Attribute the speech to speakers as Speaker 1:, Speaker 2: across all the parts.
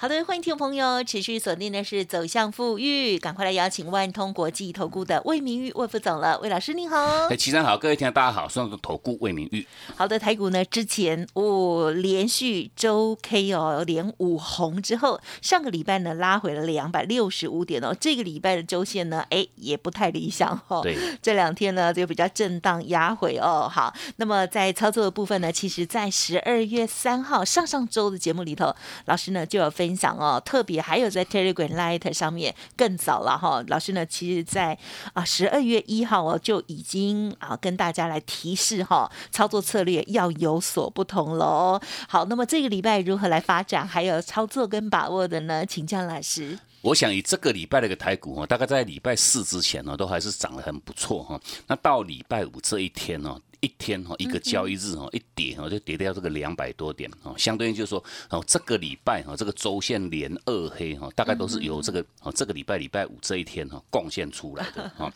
Speaker 1: 好的，欢迎听众朋友持续锁定的是走向富裕，赶快来邀请万通国际投顾的魏明玉魏副总了，魏老师您好。
Speaker 2: 哎，齐生好，各位听众大家好，我是投顾魏明玉。
Speaker 1: 好的，台股呢之前哦连续周 K 哦连五红之后，上个礼拜呢拉回了两百六十五点哦，这个礼拜的周线呢哎也不太理想哦。
Speaker 2: 对，
Speaker 1: 这两天呢就比较震荡压回哦。好，那么在操作的部分呢，其实在十二月三号上上周的节目里头，老师呢就有分。分享哦，特别还有在 Telegram Light 上面更早了哈。老师呢，其实在啊十二月一号哦就已经啊跟大家来提示哈，操作策略要有所不同喽。好，那么这个礼拜如何来发展，还有操作跟把握的呢？请教老师。
Speaker 2: 我想以这个礼拜的一个台股哈，大概在礼拜四之前呢，都还是涨得很不错哈。那到礼拜五这一天呢？一天哈，一个交易日哈，一跌哈就跌掉这个两百多点哈，相对应就是说哦，这个礼拜哈，这个周线连二黑哈，大概都是由这个哦这个礼拜礼拜五这一天哈贡献出来的 哈。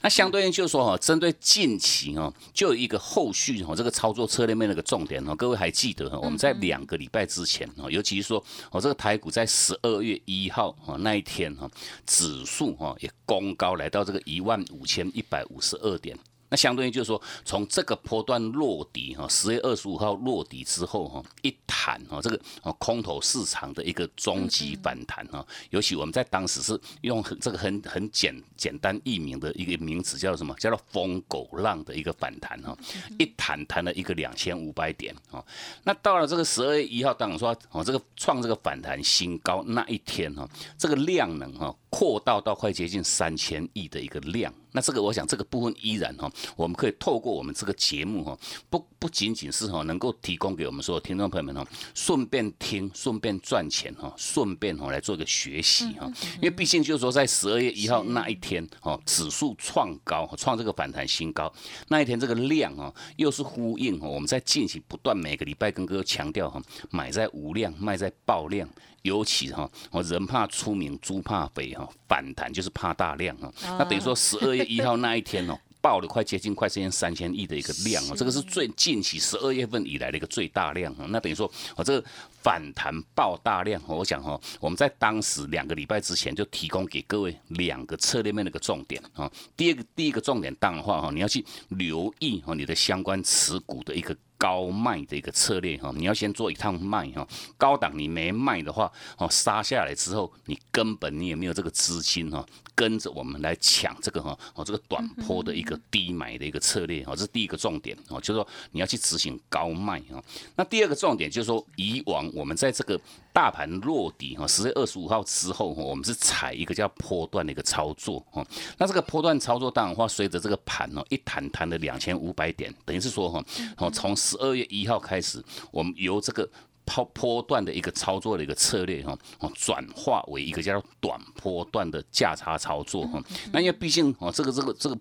Speaker 2: 那相对应就是说哈，针对近期哈，就有一个后续哈，这个操作策略面那个重点哈，各位还记得哈，我们在两个礼拜之前哈，尤其是说哦这个台股在十二月一号哈那一天哈，指数哈也攻高来到这个一万五千一百五十二点。那相对于就是说，从这个波段落底哈，十月二十五号落底之后哈，一弹哈，这个空头市场的一个终极反弹哈，尤其我们在当时是用这个很很简简单易明的一个名词叫什么？叫做疯狗浪的一个反弹哈，一弹弹了一个两千五百点哈。那到了这个十二月一号，当然说哦，这个创这个反弹新高那一天哈，这个量能哈。扩大到快接近三千亿的一个量，那这个我想这个部分依然哈，我们可以透过我们这个节目哈，不不仅仅是哈能够提供给我们所有听众朋友们哈，顺便听，顺便赚钱哈，顺便哈来做一个学习哈，因为毕竟就是说在十二月一号那一天哈，指数创高，创这个反弹新高，那一天这个量哈，又是呼应哈，我们在进行不断每个礼拜跟各位强调哈，买在无量，卖在爆量。尤其哈，我人怕出名，猪怕肥哈，反弹就是怕大量哈。那等于说十二月一号那一天哦，爆了快接近快接近三千亿的一个量哦，这个是最近期十二月份以来的一个最大量哈。那等于说我这个反弹爆大量，我想哈，我们在当时两个礼拜之前就提供给各位两个策略面的一个重点啊。第二个第一个重点当的话哈，你要去留意哈你的相关持股的一个。高卖的一个策略哈，你要先做一趟卖哈，高档你没卖的话哦，杀下来之后你根本你也没有这个资金哈，跟着我们来抢这个哈哦这个短坡的一个低买的一个策略哈，这是第一个重点哦，就是说你要去执行高卖哈。那第二个重点就是说，以往我们在这个大盘落底哈，十月二十五号之后哈，我们是踩一个叫波段的一个操作哈。那这个波段操作当然话，随着这个盘哦一弹弹了两千五百点，等于是说哈哦从十二月一号开始，我们由这个抛波段的一个操作的一个策略哈，哦，转化为一个叫做短波段的价差操作哈。那因为毕竟哦，这个这个这个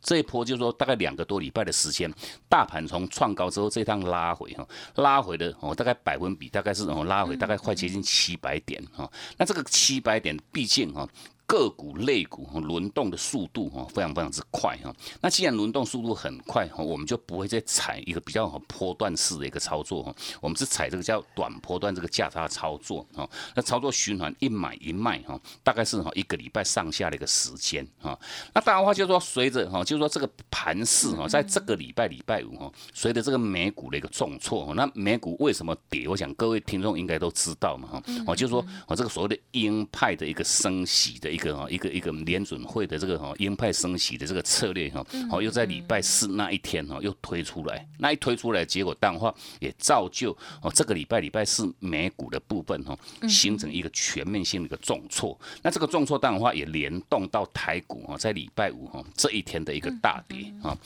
Speaker 2: 这一波就是说大概两个多礼拜的时间，大盘从创高之后这趟拉回哈，拉回的哦大概百分比大概是哦拉回大概快接近七百点哈。那这个七百点毕竟哈。个股、类股轮动的速度哈非常非常之快哈。那既然轮动速度很快哈，我们就不会再踩一个比较波段式的一个操作哈。我们是踩这个叫短波段这个价差操作哈。那操作循环一买一卖哈，大概是哈一个礼拜上下的一个时间哈。那当然话就是说，随着哈，就是说这个盘势哈，在这个礼拜礼拜五哈，随着这个美股的一个重挫，那美股为什么跌？我想各位听众应该都知道嘛哈。哦，就是说我这个所谓的鹰派的一个升息的。一个哈，一个一个联准会的这个哈鹰派升息的这个策略哈，好又在礼拜四那一天哈又推出来，那一推出来结果淡化也造就哦这个礼拜礼拜四美股的部分哈形成一个全面性的一个重挫，那这个重挫淡化也联动到台股哈在礼拜五哈这一天的一个大跌啊，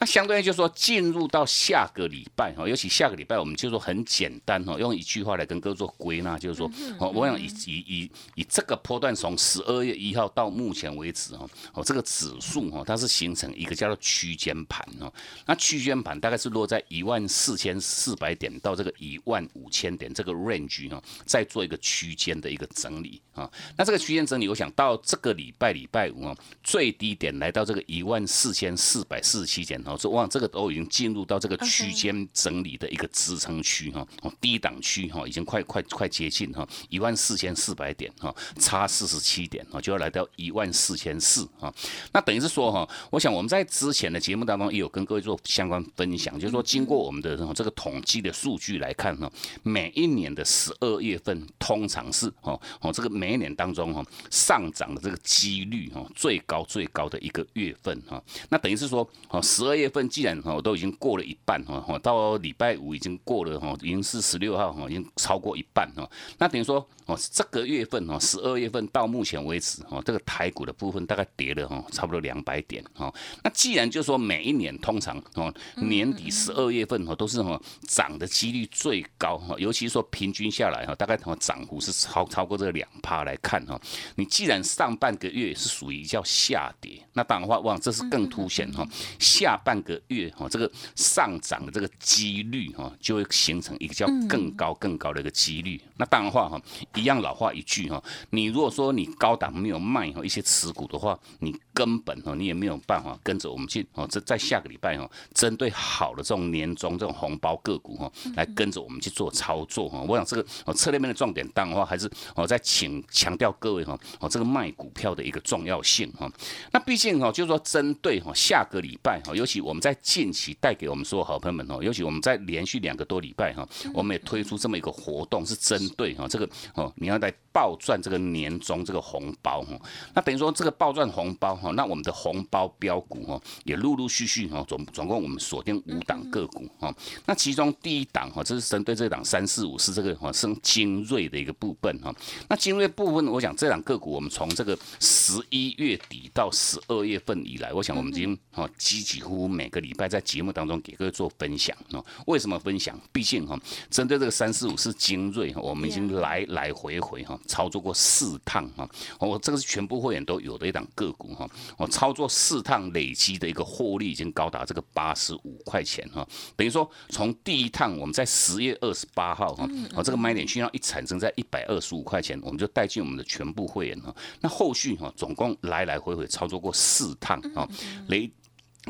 Speaker 2: 那相对于就说进入到下个礼拜哈，尤其下个礼拜我们就说很简单哈，用一句话来跟各位做归纳，就是说哦我想以以以以这个波段从十二月。一号到目前为止哦，哦这个指数哈，它是形成一个叫做区间盘哦。那区间盘大概是落在一万四千四百点到这个一万五千点这个 range 哦，再做一个区间的一个整理啊。那这个区间整理，我想到这个礼拜礼拜五哦，最低点来到这个一万四千四百四十七点哦，这往这个都已经进入到这个区间整理的一个支撑区哈，哦低档区哈，已经快快快接近哈一万四千四百点哈，差四十七点哦，就要来到一万四千四啊。那等于是说哈，我想我们在之前的节目当中也有跟各位做相关分享，就是说经过我们的这个统计的数据来看哈，每一年的十二月份通常是哦哦这个每一年当中哈上涨的这个几率哈最高最高的一个月份哈。那等于是说哦十二月份既然哈都已经过了一半哈，到礼拜五已经过了哈，已经是十六号哈，已经超过一半哈。那等于说哦这个月份哦十二月份到目前为止哦这个台股的部分大概跌了哈差不多两百点哈。那既然就说每一年通常哦年底十二月份哈都是哈涨的几率最高哈，尤其是说平均下来哈大概哈涨幅是超超过这个两趴来看哈。你既然上半个月是属于叫下跌，那当然话哇这是更凸显哈下半个月哈这个上涨的这个几率哈就会形成一个叫更高更高的一个几率。那当然话哈一样老话一句哈，你如果说你高档没有卖哈一些持股的话，你根本哈你也没有办法跟着我们去哦这在下个礼拜哈针对好的这种年终这种红包个股哈来跟着我们去做操作哈。我想这个哦策略面的重点当的话还是哦在请强调各位哈哦这个卖股票的一个重要性哈。那毕竟哈就是说针对哈下个礼拜哈，尤其我们在近期带给我们所有好朋友们哦，尤其我们在连续两个多礼拜哈，我们也推出这么一个活动，是针对哈这个哦你要来暴赚这个年终这个红包哈。那等于说这个暴赚红包哈，那我们的红包标股哈也陆陆续续哈总总共我们锁定五档个股哈。那其中第一档哈，这是针对这档三四五是这个哈升精锐的一个部分哈。那精锐部分，我想这档个股我们从这个十一月底到十二月份以来，我想我们已经哈几几乎每个礼拜在节目当中给各位做分享哦。为什么分享？毕竟哈，针对这个三四五是精锐，我们已经来来回回哈操作过四趟哈。我这个是全部会员都有的一档个股哈。我操作四趟累积的一个获利已经高达这个八十五块钱哈。等于说从第一趟我们在十月二十八号哈，哦这个买点讯号一产生在一百二十五块钱，我们就带进我们的全部会员哈。那后续哈总共来来回回操作过四趟啊，累。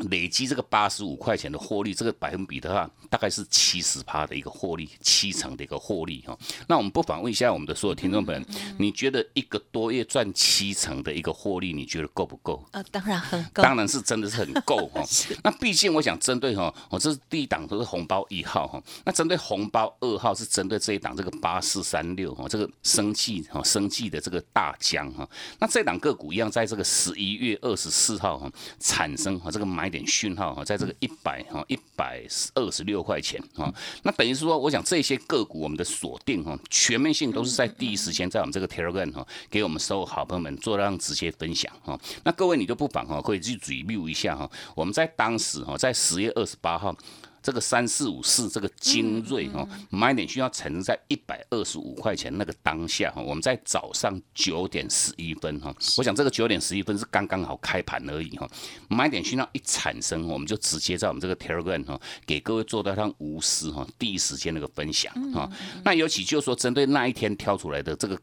Speaker 2: 累积这个八十五块钱的获利，这个百分比的话，大概是七十趴的一个获利，七成的一个获利哈。那我们不妨问一下我们的所有听众朋友，你觉得一个多月赚七成的一个获利，你觉得够不够？
Speaker 1: 啊，当然很够，
Speaker 2: 当然是真的是很够哈。那毕竟我想针对哈，我这是第一档都是红包一号哈，那针对红包二号是针对这一档这个八四三六哈，这个生计哈，生计的这个大疆哈。那这档个股一样，在这个十一月二十四号哈产生哈这个买。买点讯号哈，在这个一百哈一百二十六块钱哈，那等于是说，我想这些个股我们的锁定哈，全面性都是在第一时间在我们这个 Telegram 哈，给我们所有好朋友们做让直接分享哈。那各位你就不妨哈，可以去 review 一下哈，我们在当时哈，在十月二十八号。这个三四五四这个精锐哈，买点需要产生在一百二十五块钱那个当下哈，我们在早上九点十一分哈，我想这个九点十一分是刚刚好开盘而已哈，买点需要一产生，我们就直接在我们这个 Telegram 哈，给各位做到上无私哈，第一时间那个分享哈，那尤其就是说针对那一天挑出来的这个。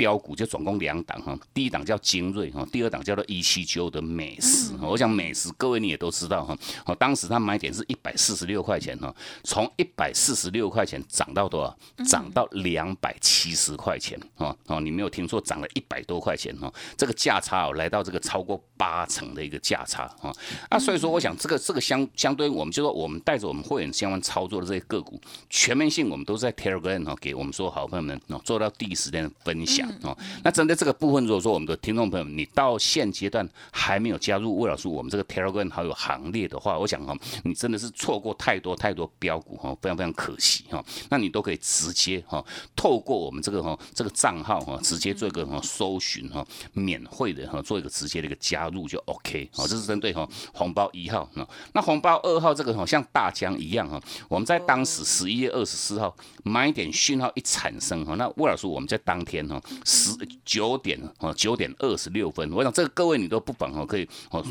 Speaker 2: 标股就总共两档哈，第一档叫精锐哈，第二档叫做一七九的美食。我想美食各位你也都知道哈，哦，当时它买点是一百四十六块钱哈，从一百四十六块钱涨到多少？涨到两百七十块钱哦哦，你没有听错，涨了一百多块钱哦，这个价差哦来到这个超过八成的一个价差哈。啊，所以说我想这个这个相相对我们就说我们带着我们会员相关操作的这些个股，全面性我们都在 Telegram 哦，给我们说好朋友们哦做到第一时间的分享。哦，那针对这个部分，如果说我们的听众朋友，你到现阶段还没有加入魏老师我们这个 Telegram 好友行列的话，我想哈，你真的是错过太多太多标股哈，非常非常可惜哈。那你都可以直接哈，透过我们这个哈这个账号哈，直接做一个哈搜寻哈，免费的哈，做一个直接的一个加入就 OK 好，这是针对哈红包一号那那红包二号这个哈像大疆一样哈，我们在当时十一月二十四号买点讯号一产生哈，那魏老师我们在当天哈。十九点哦九点二十六分，我想这个各位你都不妨哦可以哦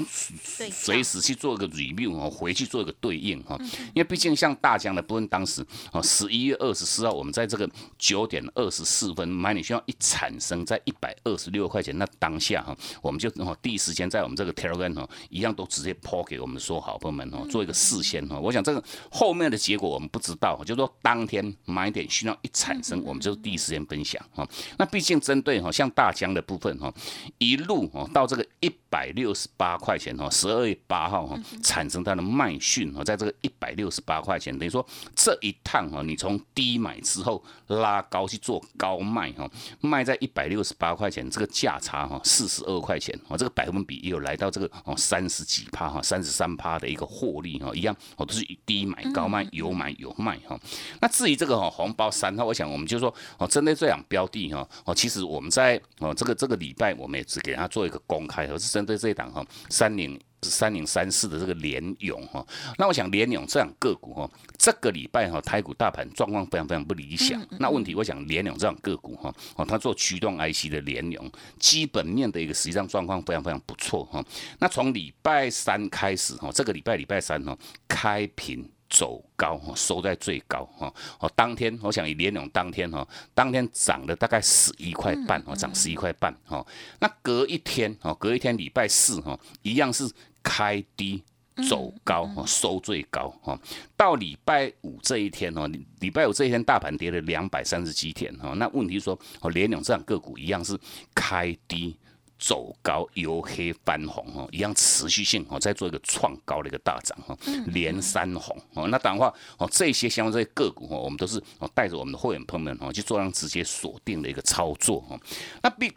Speaker 2: 随时去做一个 review 哦，回去做一个对应哈，因为毕竟像大疆的部分，当时哦十一月二十四号，我们在这个九点二十四分买你需要一产生在一百二十六块钱，那当下哈，我们就哦第一时间在我们这个 Telegram 哦一样都直接抛给我们说好朋友们哦做一个事先哈，我想这个后面的结果我们不知道，就说当天买点需要一产生，我们就第一时间分享哈。那毕竟针对哈像大疆的部分哈，一路哦到这个一百六十八块钱哈，十二月八号哈产生它的卖讯哈，在这个一百六十八块钱，等于说这一趟哈，你从低买之后拉高去做高卖哈，卖在一百六十八块钱，这个价差哈四十二块钱哦，这个百分比也有来到这个哦三十几趴哈，三十三趴的一个获利哈，一样哦都是低买高卖，有买有卖哈。那至于这个哈红包三号，我想我们就说哦，针对这两标的哈哦，其实我们在哦这个这个礼拜我们也只给他做一个公开，而是针对这一档哈三零。三零三四的这个联勇哈，那我想联勇这样个股哈，这个礼拜哈台股大盘状况非常非常不理想。那问题我想联勇这样个股哈，哦，它做驱动 IC 的联勇，基本面的一个实际上状况非常非常不错哈。那从礼拜三开始哈，这个礼拜礼拜三哈开平。走高哈，收在最高哈。哦，当天我想以联勇当天哈，当天涨了大概十一块半哦，涨十一块半哈。那隔一天哦，隔一天礼拜四哈，一样是开低走高哈，收最高哈。到礼拜五这一天哦，礼拜五这一天大盘跌了两百三十几点哈。那问题是说哦，联勇这样个股一样是开低。走高由黑翻红哦，一样持续性哦，再做一个创高的一个大涨哈，连三红哦。那当然话哦，这些相关这些个股哦，我们都是哦带着我们的会员朋友们哦去做上直接锁定的一个操作哈。那必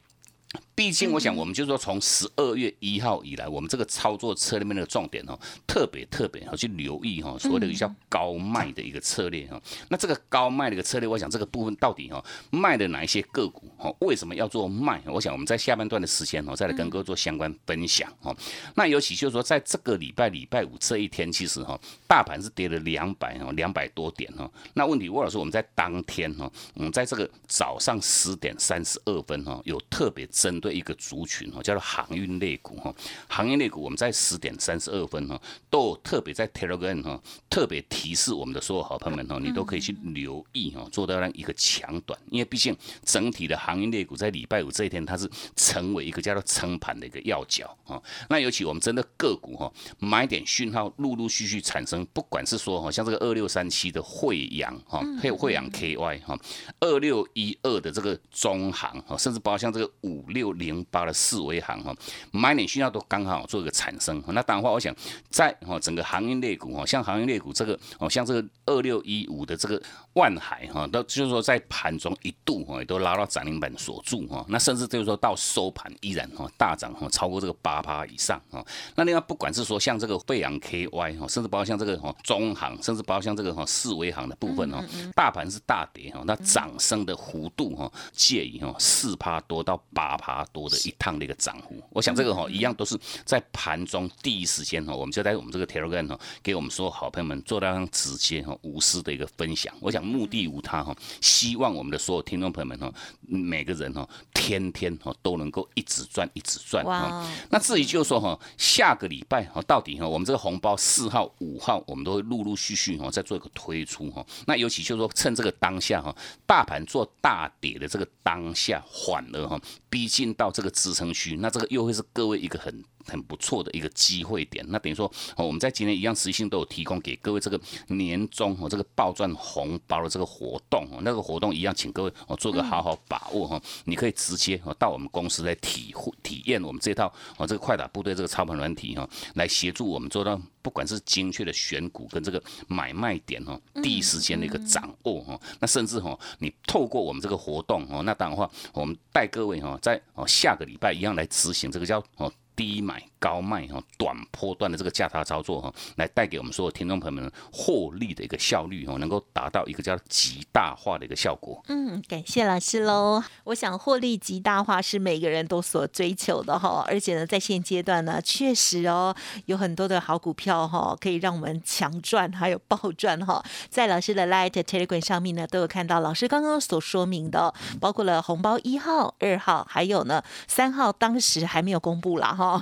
Speaker 2: 毕竟，我想我们就是说，从十二月一号以来，我们这个操作策略面的重点哦，特别特别要去留意哈，所谓的比较高卖的一个策略哈。那这个高卖的一个策略，我想这个部分到底哈卖的哪一些个股哈？为什么要做卖？我想我们在下半段的时间哦，再来跟各位做相关分享哈。那尤其就是说，在这个礼拜礼拜五这一天，其实哈，大盘是跌了两百哦，两百多点哦。那问题，沃老师，我们在当天哈，我们在这个早上十点三十二分哈，有特别针对一个族群哈，叫做航运类股哈。航运类股，我们在十点三十二分哈，都特别在 Telegram 哈，特别提示我们的所有好朋友们哈，你都可以去留意哈，做到那一个强短。因为毕竟整体的航运类股在礼拜五这一天，它是成为一个叫做撑盘的一个要角啊。那尤其我们真的个股哈，买点讯号陆陆续续产生，不管是说哈，像这个二六三七的惠阳哈，还有惠阳 KY 哈，二六一二的这个中航哈，甚至包括像这个五六零。零八的四维行哈，买点需要都刚好做一个产生。那当然话，我想在哈整个行业类股哈，像行业类股这个哦，像这个二六一五的这个万海哈，都就是说在盘中一度哈，也都拉到涨停板锁住哈。那甚至就是说到收盘依然哈大涨哈，超过这个八趴以上哈。那另外不管是说像这个贝阳 KY 哈，甚至包括像这个哈中行，甚至包括像这个哈四维行的部分哈，大盘是大跌哈，那涨升的幅度哈介于哈四趴多到八趴多。的一趟的一个涨幅，我想这个哈一样都是在盘中第一时间哈，我们就在我们这个 Telegram 哈，给我们所有好朋友们做到直接哈无私的一个分享。我想目的无他哈，希望我们的所有听众朋友们哈，每个人哈天天哈都能够一直赚一直赚哈。那至于就是说哈，下个礼拜哈到底哈，我们这个红包四号五号我们都会陆陆续续哈再做一个推出哈。那尤其就是说趁这个当下哈，大盘做大跌的这个当下，缓了哈逼近到。这个支撑区，那这个又会是各位一个很。很不错的一个机会点，那等于说哦，我们在今天一样实性都有提供给各位这个年终哦这个暴赚红包的这个活动哦，那个活动一样，请各位哦做个好好把握哈，你可以直接哦到我们公司来体会体验我们这套哦这个快打部队这个操盘软体哈，来协助我们做到不管是精确的选股跟这个买卖点哦，第一时间的一个掌握哈，那甚至哈你透过我们这个活动哦，那当然话我们带各位哈在哦下个礼拜一样来执行这个叫哦。低买高卖哈，短波段的这个价差操作哈，来带给我们所有听众朋友们获利的一个效率哈，能够达到一个叫极大化的一个效果。
Speaker 1: 嗯，感谢老师喽。我想获利极大化是每个人都所追求的哈，而且呢，在现阶段呢，确实哦，有很多的好股票哈，可以让我们强赚还有暴赚哈。在老师的 Light Telegram 上面呢，都有看到老师刚刚所说明的，包括了红包一号、二号，还有呢三号，当时还没有公布啦哈。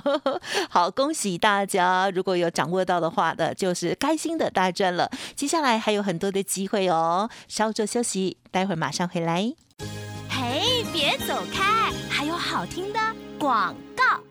Speaker 1: 好，恭喜大家！如果有掌握到的话的，就是开心的大赚了。接下来还有很多的机会哦，稍作休息，待会儿马上回来。
Speaker 3: 嘿，别走开，还有好听的广告。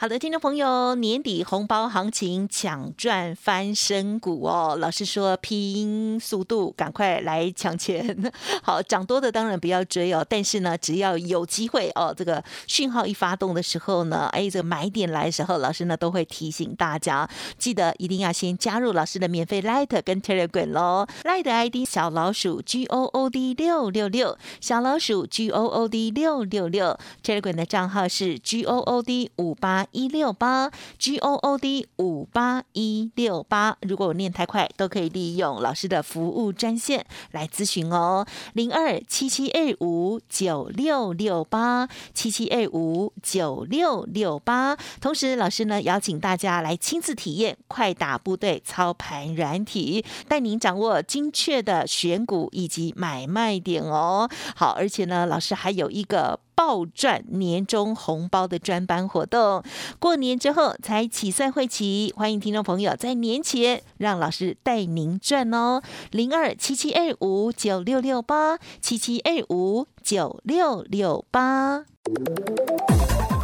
Speaker 1: 好的，听众朋友，年底红包行情抢赚翻身股哦！老师说拼速度，赶快来抢钱。好，涨多的当然不要追哦，但是呢，只要有机会哦，这个讯号一发动的时候呢，哎，这个买点来的时候，老师呢都会提醒大家，记得一定要先加入老师的免费 Light 跟 Telegram 喽。Light ID 小老鼠 G O O D 六六六，小老鼠 G O O D 六六六，Telegram 的账号是 G O O D 五八。一六八 G O O D 五八一六八，如果我念太快，都可以利用老师的服务专线来咨询哦，零二七七二五九六六八七七二五九六六八。同时，老师呢邀请大家来亲自体验快打部队操盘软体，带您掌握精确的选股以及买卖点哦。好，而且呢，老师还有一个。暴赚年终红包的专班活动，过年之后才起算会期，欢迎听众朋友在年前让老师带您赚哦，零二七七二五九六六八七七二五九六六八。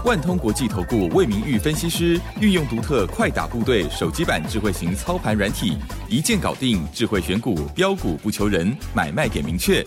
Speaker 4: 万通国际投顾魏明玉分析师运用独特快打部队手机版智慧型操盘软体，一键搞定智慧选股标股不求人，买卖点明确。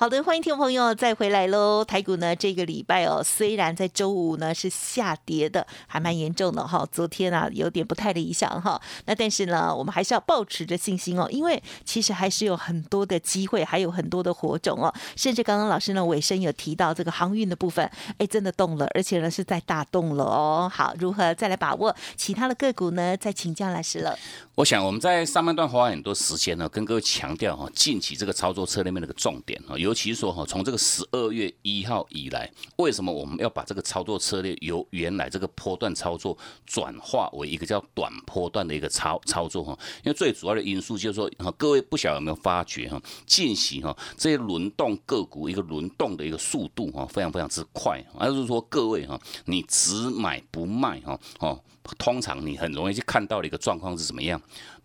Speaker 1: 好的，欢迎听众朋友再回来喽。台股呢，这个礼拜哦，虽然在周五呢是下跌的，还蛮严重的哈。昨天啊，有点不太理想哈。那但是呢，我们还是要保持着信心哦，因为其实还是有很多的机会，还有很多的火种哦。甚至刚刚老师呢尾声有提到这个航运的部分，哎，真的动了，而且呢是在大动了哦。好，如何再来把握其他的个股呢？再请教老师了。
Speaker 2: 我想我们在上半段花很多时间呢，跟各位强调哈，近期这个操作策略面的个重点哈有，尤其说哈，从这个十二月一号以来，为什么我们要把这个操作策略由原来这个波段操作转化为一个叫短波段的一个操操作哈？因为最主要的因素就是说哈，各位不晓得有没有发觉哈，近期哈这些轮动个股一个轮动的一个速度哈，非常非常之快，而是说各位哈，你只买不卖哈，哦。通常你很容易去看到的一个状况是什么样？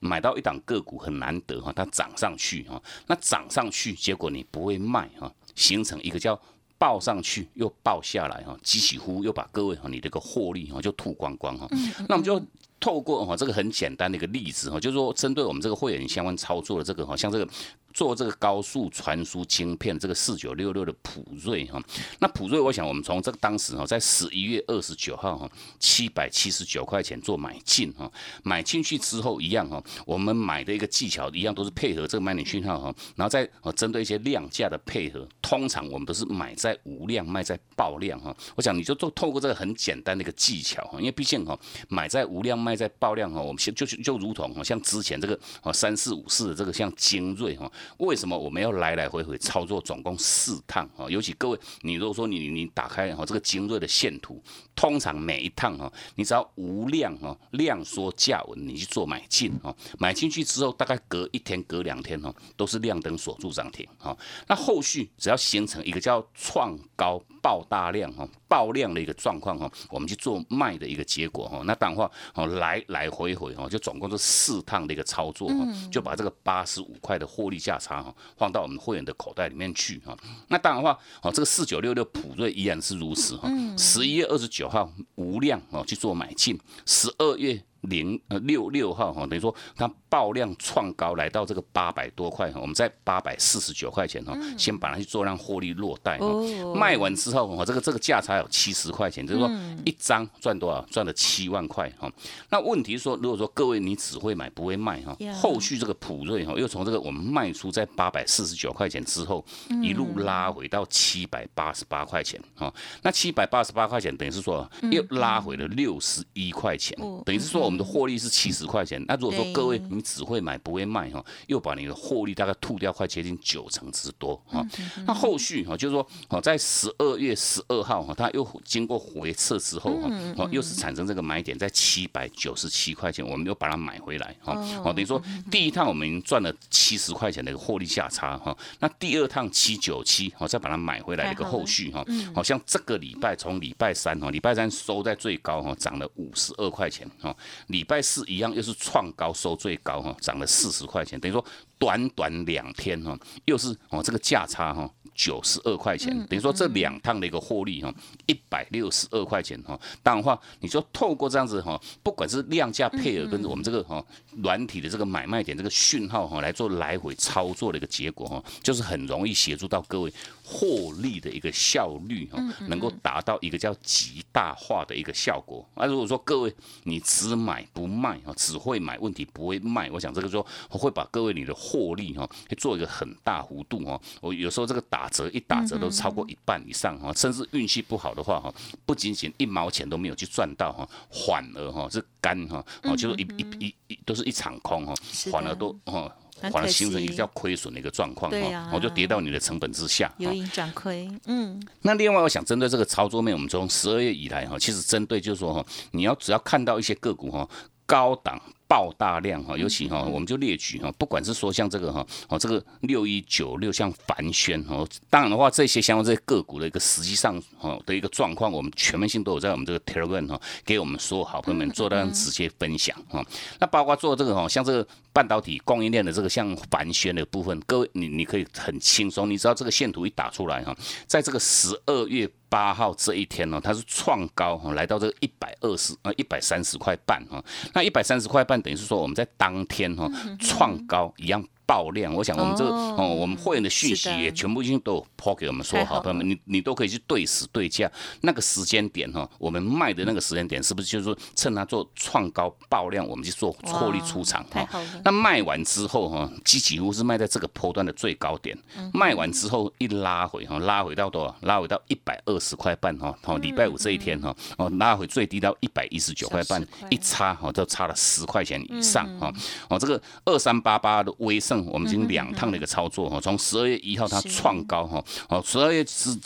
Speaker 2: 买到一档个股很难得哈，它涨上去哈，那涨上去结果你不会卖哈，形成一个叫爆上去又爆下来哈，几乎又把各位哈你这个获利哈就吐光光哈。那我们就透过哈这个很简单的一个例子哈，就是说针对我们这个会员相关操作的这个哈，像这个。做这个高速传输晶片，这个四九六六的普瑞哈，那普瑞，我想我们从这个当时哈，在十一月二十九号哈，七百七十九块钱做买进哈，买进去之后一样哈，我们买的一个技巧一样都是配合这个买点讯号哈，然后再针对一些量价的配合，通常我们都是买在无量，卖在爆量哈。我想你就做透过这个很简单的一个技巧哈，因为毕竟哈，买在无量，卖在爆量哈，我们就就就如同哈，像之前这个啊三四五四的这个像精锐哈。为什么我们要来来回回操作总共四趟啊？尤其各位，你如果说你你打开哈这个精锐的线图，通常每一趟哈，你只要无量哈量缩价稳，你去做买进哈，买进去之后大概隔一天隔两天哈，都是亮灯锁住涨停哈。那后续只要形成一个叫创高爆大量哈爆量的一个状况哈，我们去做卖的一个结果哈。那当然话哦来来回回哈，就总共是四趟的一个操作哈，就把这个八十五块的获利价。差哈放到我们会员的口袋里面去哈，那当然话哦，这个四九六六普瑞依然是如此哈。十一月二十九号无量哦去做买进，十二月零呃六六号哈，等于说它。爆量创高来到这个八百多块，我们在八百四十九块钱哈，先把它去做让获利落袋哈，卖完之后哈，这个这个价差有七十块钱，就是说一张赚多少？赚了七万块哈。那问题是说，如果说各位你只会买不会卖哈，后续这个普瑞哈又从这个我们卖出在八百四十九块钱之后，一路拉回到七百八十八块钱哈。那七百八十八块钱等于是说又拉回了六十一块钱，等于是说我们的获利是七十块钱。那如果说各位你只会买不会卖哈，又把你的获利大概吐掉快接近九成之多哈。那后续哈就是说哦，在十二月十二号哈，它又经过回撤之后哈，哦又是产生这个买点在七百九十七块钱，我们又把它买回来哈。哦，等于说第一趟我们赚了七十块钱的一个获利价差哈。那第二趟七九七，哦再把它买回来的一个后续哈。好像这个礼拜从礼拜三哈，礼拜三收在最高哈，涨了五十二块钱哈。礼拜四一样又是创高收最高涨了四十块钱，等于说。短短两天哈，又是哦这个价差哈九十二块钱，等于说这两趟的一个获利哈一百六十二块钱哈。当然话，你说透过这样子哈，不管是量价配合跟我们这个哈软体的这个买卖点这个讯号哈来做来回操作的一个结果哈，就是很容易协助到各位获利的一个效率哈，能够达到一个叫极大化的一个效果。那如果说各位你只买不卖啊，只会买问题不会卖，我想这个说我会把各位你的。获利哈，会做一个很大幅度哈。我有时候这个打折一打折都超过一半以上哈，甚至运气不好的话哈，不仅仅一毛钱都没有去赚到哈，反而哈是干哈，哦就是一一一一都是一场空哈，反而都哈，反而形成一个叫亏损的一个状况哈，我就跌到你的成本之下，
Speaker 1: 由盈转亏。嗯，
Speaker 2: 那另外我想针对这个操作面，我们从十二月以来哈，其实针对就是说哈，你要只要看到一些个股哈，高档。爆大量哈，尤其哈，我们就列举哈，不管是说像这个哈，哦这个六一九六像凡轩哦，当然的话，这些相关这些个股的一个实际上哦的一个状况，我们全面性都有在我们这个 Telegram 哈，给我们所有好朋友们做到直接分享哈。那包括做这个哈，像这个半导体供应链的这个像凡轩的部分，各位你你可以很轻松，你知道这个线图一打出来哈，在这个十二月八号这一天呢，它是创高哈，来到这个一百二十呃一百三十块半哈，那一百三十块半。等于是说，我们在当天哈创高一样。爆量，我想我们这个哦，我们会员的讯息也全部已经都有抛给我们说好，朋友们，你你都可以去对时对价，那个时间点哈，我们卖的那个时间点是不是就是说趁它做创高爆量，我们去做获利出场哈？那卖完之后哈，几几乎是卖在这个波段的最高点，卖完之后一拉回哈，拉回到多少？拉回到一百二十块半哈，哦，礼拜五这一天哈，哦，拉回最低到一百一十九块半，一差哈，就差了十块钱以上哈，哦，这个二三八八的微胜。我们已经两趟的一个操作哈，从十二月一号它创高哈，哦，十二月十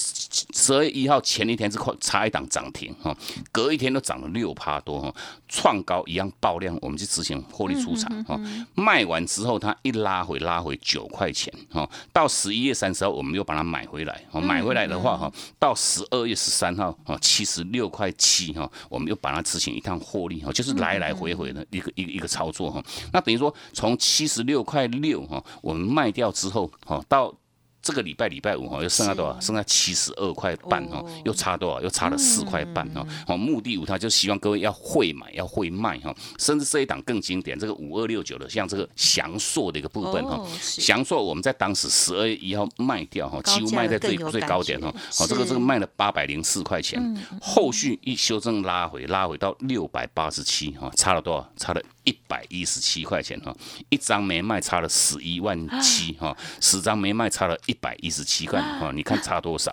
Speaker 2: 十二月一号前一天是快差一档涨停哈，隔一天都涨了六趴多哈，创高一样爆量，我们去执行获利出场哈，卖完之后它一拉回拉回九块钱哈，到十一月三十号我们又把它买回来，买回来的话哈，到十二月十三号啊七十六块七哈，我们又把它执行一趟获利哈，就是来来回回的一个一个一个操作哈，那等于说从七十六块六。哈，我们卖掉之后，哈，到。这个礼拜礼拜五哈，又剩下多少？剩下七十二块半哈，又差多少？又差了四块半哈。好，目的五他就希望各位要会买，要会卖哈。甚至这一档更经典，这个五二六九的，像这个祥硕的一个部分哈。祥硕我们在当时十二月一号卖掉哈，几乎卖在最最高点哈。好，这个这个卖了八百零四块钱，后续一修正拉回，拉回到六百八十七哈，差了多少？差了一百一十七块钱哈。一张没卖，差了十一万七哈。十张没卖，差了。一百一十七块哈，你看差多少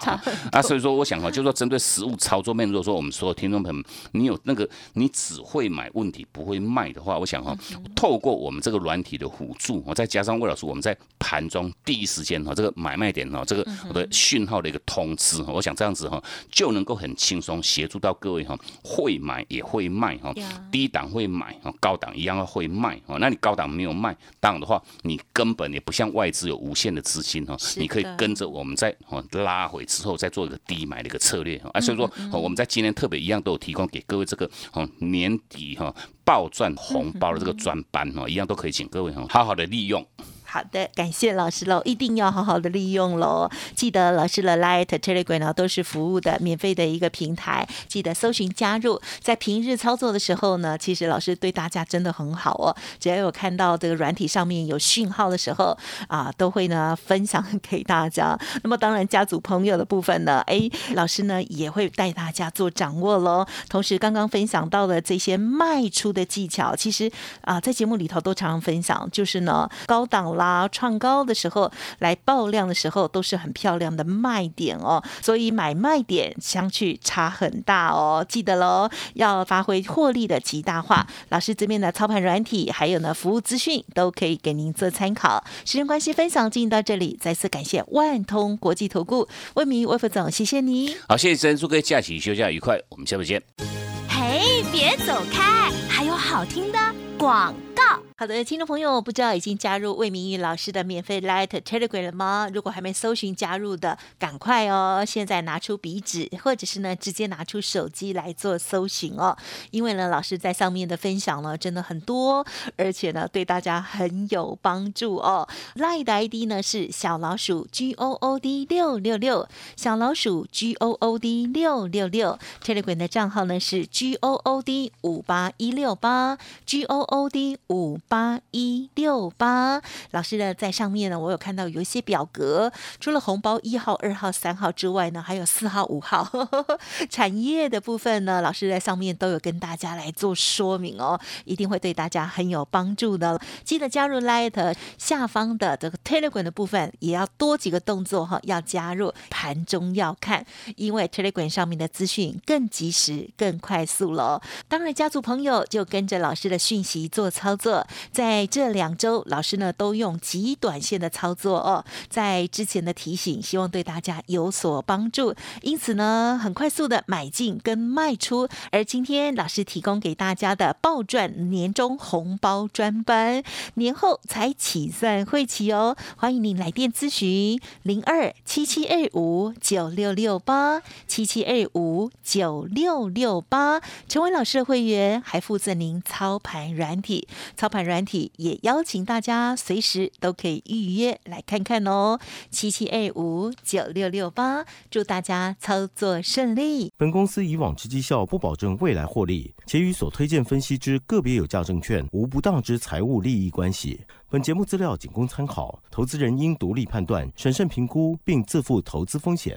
Speaker 2: 啊？所以说，我想哈，就是说针对实物操作面，如果说我们所有听众朋友，你有那个你只会买问题不会卖的话，我想哈，透过我们这个软体的辅助，我再加上魏老师我们在盘中第一时间哈，这个买卖点哈，这个我的讯号的一个通知，我想这样子哈，就能够很轻松协助到各位哈，会买也会卖哈，低档会买哈，高档一样会卖哈。那你高档没有卖，当然的话，你根本也不像外资有无限的资金哈，你。可以跟着我们在哦拉回之后再做一个低买的一个策略啊，所以说我们在今天特别一样都有提供给各位这个哦年底哈暴赚红包的这个专班哦，一样都可以请各位哈好好的利用。
Speaker 1: 好的，感谢老师喽，一定要好好的利用喽。记得老师的 Light Telegram 呢都是服务的免费的一个平台，记得搜寻加入。在平日操作的时候呢，其实老师对大家真的很好哦。只要有看到这个软体上面有讯号的时候啊，都会呢分享给大家。那么当然家族朋友的部分呢，哎，老师呢也会带大家做掌握喽。同时刚刚分享到的这些卖出的技巧，其实啊在节目里头都常常分享，就是呢高档啦创高的时候来爆量的时候都是很漂亮的卖点哦。所以买卖点相去差很大哦，记得喽，要发挥获利的极大化。老师这边的操盘软体还有呢服务资讯都可以给您做参考。时间关系，分享进行到这里，再次感谢万通国际投顾魏明魏副总，谢谢你。
Speaker 2: 好，谢谢珍，祝各位假期休假愉快，我们下次见。
Speaker 3: 嘿，别走开，还有好听的广告。
Speaker 1: 好的，听众朋友，不知道已经加入魏明玉老师的免费 Light Telegram 了吗？如果还没搜寻加入的，赶快哦！现在拿出笔纸，或者是呢，直接拿出手机来做搜寻哦。因为呢，老师在上面的分享呢，真的很多，而且呢，对大家很有帮助哦。Light 的 ID 呢是小老鼠 G O O D 六六六，小老鼠 G O O D 六六六。Telegram 的账号呢是 G O O D 五八一六八 G O O D 五。八一六八，老师呢在上面呢，我有看到有一些表格，除了红包一号、二号、三号之外呢，还有四号、五号 产业的部分呢，老师在上面都有跟大家来做说明哦，一定会对大家很有帮助的。记得加入 Light 下方的这个 Telegram 的部分，也要多几个动作哈，要加入盘中要看，因为 Telegram 上面的资讯更及时、更快速了。当然，家族朋友就跟着老师的讯息做操作。在这两周，老师呢都用极短线的操作哦，在之前的提醒，希望对大家有所帮助。因此呢，很快速的买进跟卖出。而今天老师提供给大家的暴赚年终红包专班，年后才起算会期哦。欢迎您来电咨询零二七七二五九六六八七七二五九六六八，成为老师的会员，还附赠您操盘软软体操盘。软体也邀请大家随时都可以预约来看看哦，七七二五九六六八，祝大家操作顺利。
Speaker 5: 本公司以往之绩效不保证未来获利，且与所推荐分析之个别有价证券无不当之财务利益关系。本节目资料仅供参考，投资人应独立判断、审慎评估，并自负投资风险。